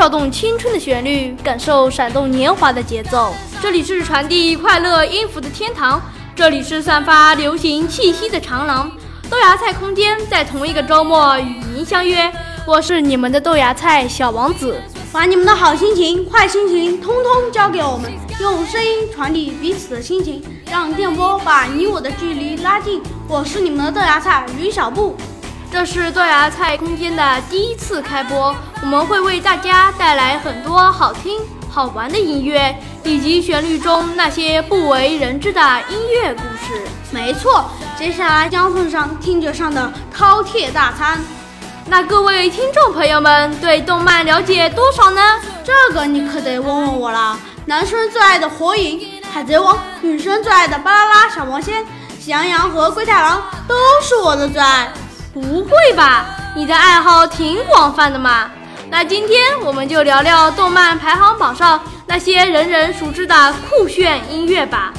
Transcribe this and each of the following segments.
跳动青春的旋律，感受闪动年华的节奏。这里是传递快乐音符的天堂，这里是散发流行气息的长廊。豆芽菜空间在同一个周末与您相约，我是你们的豆芽菜小王子。把你们的好心情、坏心情通通交给我们，用声音传递彼此的心情，让电波把你我的距离拉近。我是你们的豆芽菜吕小布。这是豆芽菜空间的第一次开播，我们会为大家带来很多好听、好玩的音乐，以及旋律中那些不为人知的音乐故事。没错，接下来将奉上听觉上的饕餮大餐。那各位听众朋友们，对动漫了解多少呢？这个你可得问问我了。男生最爱的火影、海贼王，女生最爱的巴啦啦小魔仙、喜羊羊和灰太狼，都是我的最爱。不会吧，你的爱好挺广泛的嘛。那今天我们就聊聊动漫排行榜上那些人人熟知的酷炫音乐吧。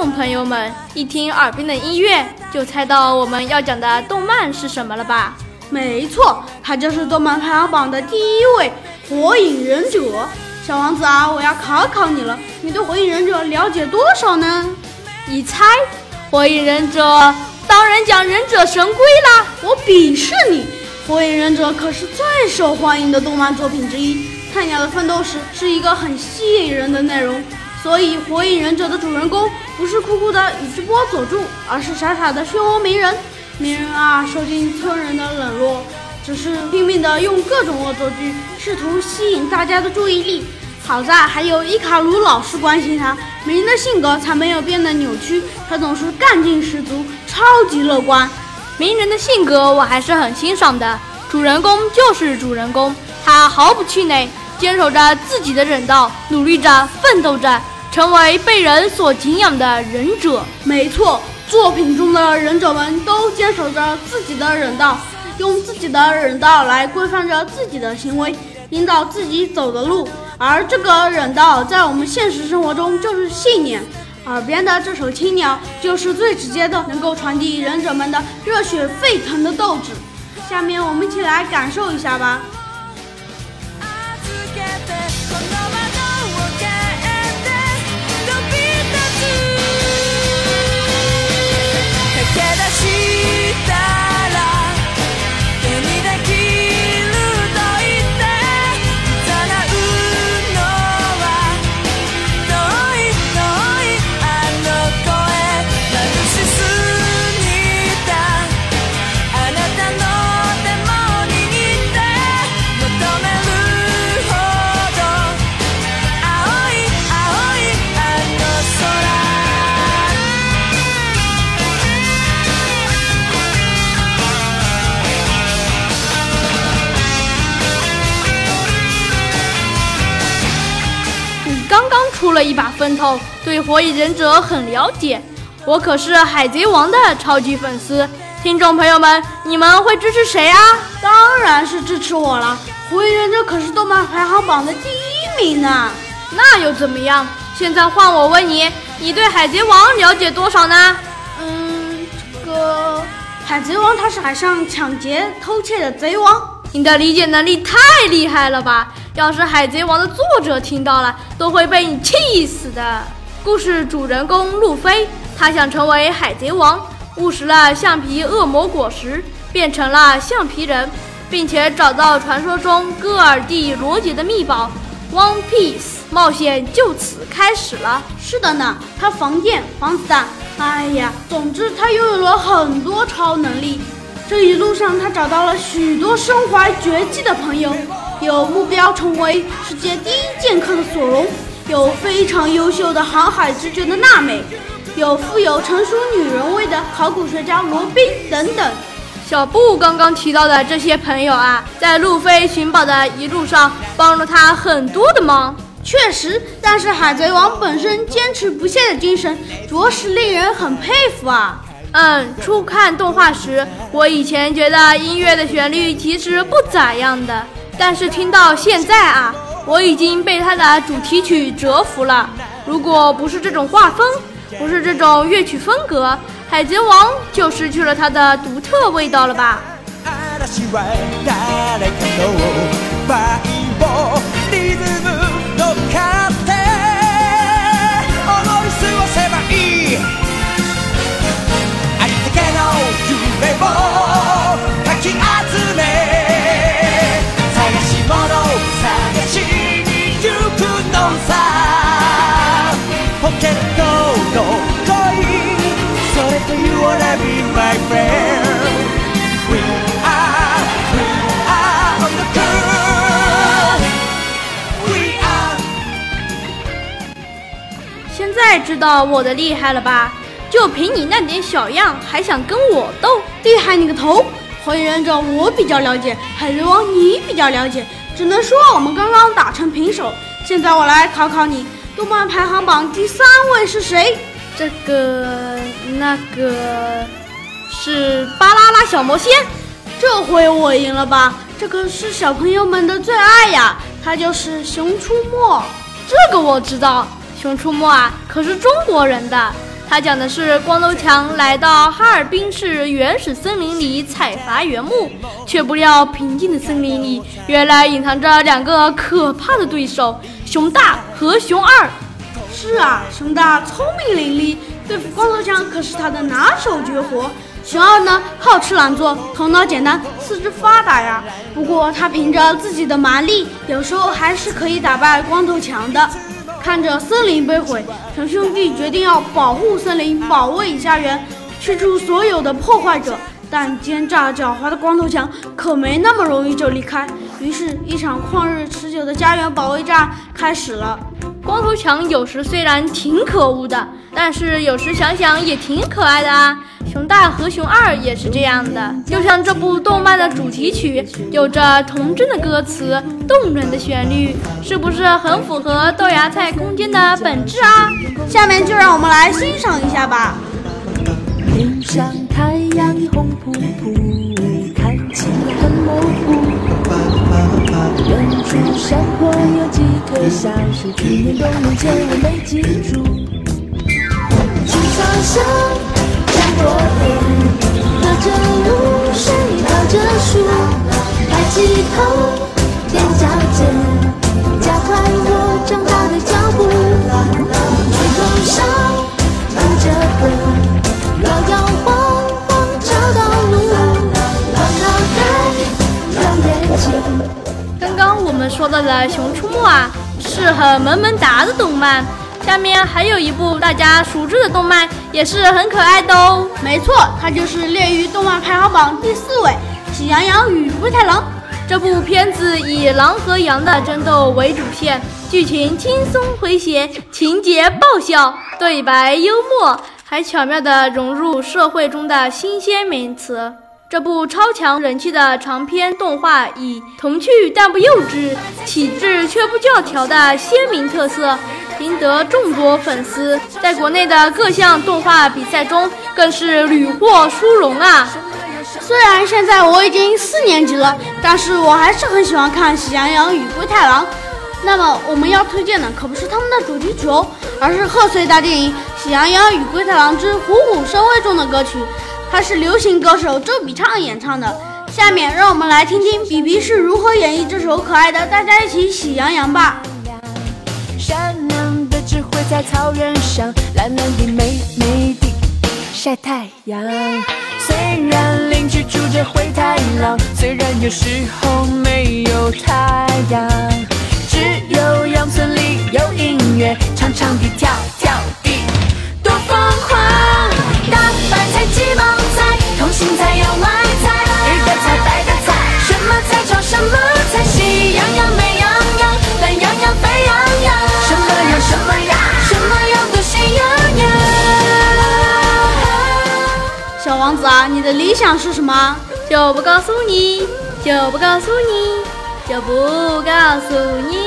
众朋友们，一听耳边的音乐，就猜到我们要讲的动漫是什么了吧？没错，它就是动漫排行榜的第一位《火影忍者》。小王子啊，我要考考你了，你对《火影忍者》了解多少呢？你猜，《火影忍者》当然讲忍者神龟啦！我鄙视你，《火影忍者》可是最受欢迎的动漫作品之一，菜鸟的奋斗史是一个很吸引人的内容。所以，《火影忍者》的主人公不是酷酷的宇智波佐助，而是傻傻的漩涡鸣人。鸣人啊，受尽村人的冷落，只是拼命的用各种恶作剧，试图吸引大家的注意力。好在还有伊卡鲁老师关心他，鸣人的性格才没有变得扭曲。他总是干劲十足，超级乐观。鸣人的性格我还是很欣赏的。主人公就是主人公，他毫不气馁，坚守着自己的忍道，努力着，奋斗着。成为被人所敬仰的忍者，没错。作品中的忍者们都坚守着自己的忍道，用自己的忍道来规范着自己的行为，引导自己走的路。而这个忍道在我们现实生活中就是信念。耳边的这首《青鸟》就是最直接的，能够传递忍者们的热血沸腾的斗志。下面我们一起来感受一下吧。した出了一把风头，对火影忍者很了解。我可是海贼王的超级粉丝。听众朋友们，你们会支持谁啊？当然是支持我了。火影忍者可是动漫排行榜的第一名呢。那又怎么样？现在换我问你，你对海贼王了解多少呢？嗯，这个海贼王他是海上抢劫偷窃的贼王。你的理解能力太厉害了吧！要是《海贼王》的作者听到了，都会被你气死的。故事主人公路飞，他想成为海贼王，误食了橡皮恶魔果实，变成了橡皮人，并且找到传说中戈尔蒂罗杰的秘宝 One Piece，冒险就此开始了。是的呢，他防电、防子弹，哎呀，总之他拥有了很多超能力。这一路上，他找到了许多身怀绝技的朋友，有目标成为世界第一剑客的索隆，有非常优秀的航海直觉的娜美，有富有成熟女人味的考古学家罗宾等等。小布刚刚提到的这些朋友啊，在路飞寻宝的一路上帮了他很多的忙。确实，但是海贼王本身坚持不懈的精神，着实令人很佩服啊。嗯，初看动画时，我以前觉得音乐的旋律其实不咋样的，但是听到现在啊，我已经被它的主题曲折服了。如果不是这种画风，不是这种乐曲风格。海贼王就失去了它的独特味道了吧？现在知道我的厉害了吧？就凭你那点小样，还想跟我斗？厉害你个头！火影忍者我比较了解，海贼王你比较了解，只能说我们刚刚打成平手。现在我来考考你，动漫排行榜第三位是谁？这个那个是巴啦啦小魔仙，这回我赢了吧？这可是小朋友们的最爱呀，它就是《熊出没》。这个我知道，《熊出没》啊，可是中国人的。它讲的是光头强来到哈尔滨市原始森林里采伐原木，却不料平静的森林里原来隐藏着两个可怕的对手——熊大和熊二。是啊，熊大聪明伶俐，对付光头强可是他的拿手绝活。熊二呢，好吃懒做，头脑简单，四肢发达呀。不过他凭着自己的蛮力，有时候还是可以打败光头强的。看着森林被毁，熊兄弟决定要保护森林，保卫家园，驱除所有的破坏者。但奸诈狡猾的光头强可没那么容易就离开。于是，一场旷日持久的家园保卫战开始了。光头强有时虽然挺可恶的，但是有时想想也挺可爱的啊。熊大和熊二也是这样的，就像这部动漫的主题曲，有着童真的歌词，动人的旋律，是不是很符合豆芽菜空间的本质啊？下面就让我们来欣赏一下吧。天上太阳红扑扑，看起来很模糊。远处山坡有几棵小树，去年冬眠前我没记住。青草香，山坡边，隔着露水，靠着树，抬起头，踮脚尖，的《熊出没》啊，是很萌萌哒的动漫。下面还有一部大家熟知的动漫，也是很可爱的哦。没错，它就是列于动漫排行榜第四位，《喜羊羊与灰太狼》。这部片子以狼和羊的争斗为主线，剧情轻松诙谐，情节爆笑，对白幽默，还巧妙地融入社会中的新鲜名词。这部超强人气的长篇动画，以童趣但不幼稚、体质却不教条的鲜明特色，赢得众多粉丝，在国内的各项动画比赛中更是屡获殊荣啊！虽然现在我已经四年级了，但是我还是很喜欢看《喜羊羊与灰太狼》。那么我们要推荐的可不是他们的主题曲哦，而是贺岁大电影《喜羊羊与灰太狼之虎虎生威》中的歌曲。它是流行歌手周笔畅演唱的，下面让我们来听听比比是如何演绎这首可爱的《大家一起喜羊羊》吧。善良的只会在草原上，懒懒地美美的晒太阳。虽然邻居住着灰太狼，虽然有时候没有太阳，只有羊村里有音乐，长长的跳跳地，多疯狂！大白菜、鸡毛青菜要买菜，一个菜摆的菜。什么菜炒什么菜，喜羊羊、美羊羊、懒羊羊、沸羊羊，什么羊什么羊，什么羊都喜羊羊。小王子啊，你的理想是什么？就不告诉你，就不告诉你，就不告诉你。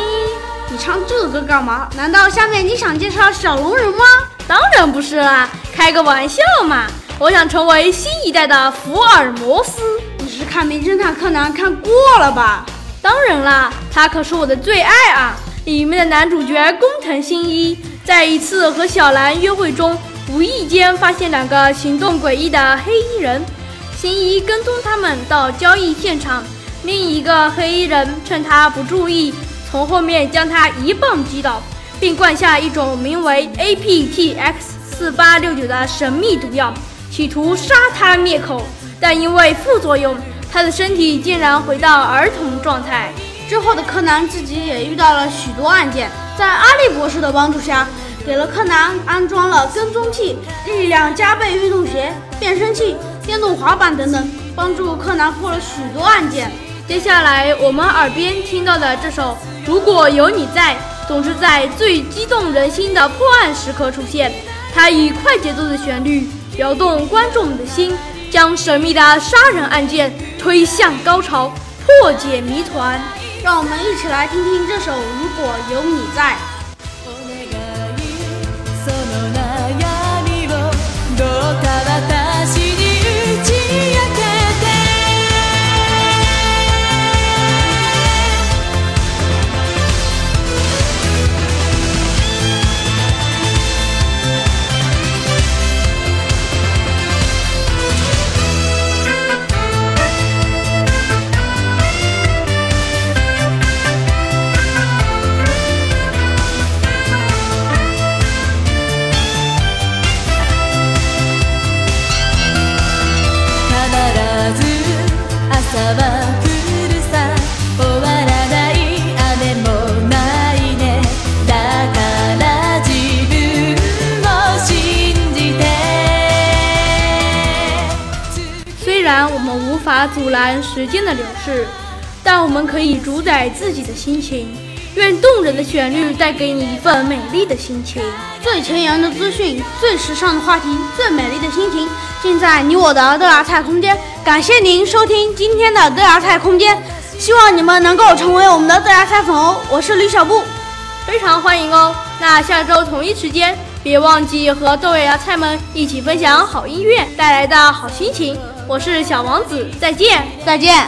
你唱这首歌干嘛？难道下面你想介绍小龙人吗？当然不是啦，开个玩笑嘛。我想成为新一代的福尔摩斯。你是看名侦探柯南看过了吧？当然啦，他可是我的最爱啊！里面的男主角工藤新一，在一次和小兰约会中，无意间发现两个行动诡异的黑衣人。新一跟踪他们到交易现场，另一个黑衣人趁他不注意，从后面将他一棒击倒，并灌下一种名为 APTX 四八六九的神秘毒药。企图杀他灭口，但因为副作用，他的身体竟然回到儿童状态。之后的柯南自己也遇到了许多案件，在阿笠博士的帮助下，给了柯南安装了跟踪器、力量加倍运动鞋、变声器、电动滑板等等，帮助柯南破了许多案件。接下来我们耳边听到的这首《如果有你在》，总是在最激动人心的破案时刻出现，它以快节奏的旋律。摇动观众们的心，将神秘的杀人案件推向高潮，破解谜团。让我们一起来听听这首《如果有你在》。拦时间的流逝，但我们可以主宰自己的心情。愿动人的旋律带给你一份美丽的心情。最前沿的资讯，最时尚的话题，最美丽的心情，尽在你我的德亚菜空间。感谢您收听今天的德亚菜空间，希望你们能够成为我们的德亚菜粉哦。我是李小布，非常欢迎哦。那下周同一时间，别忘记和豆芽菜们一起分享好音乐带来的好心情。我是小王子，再见，再见。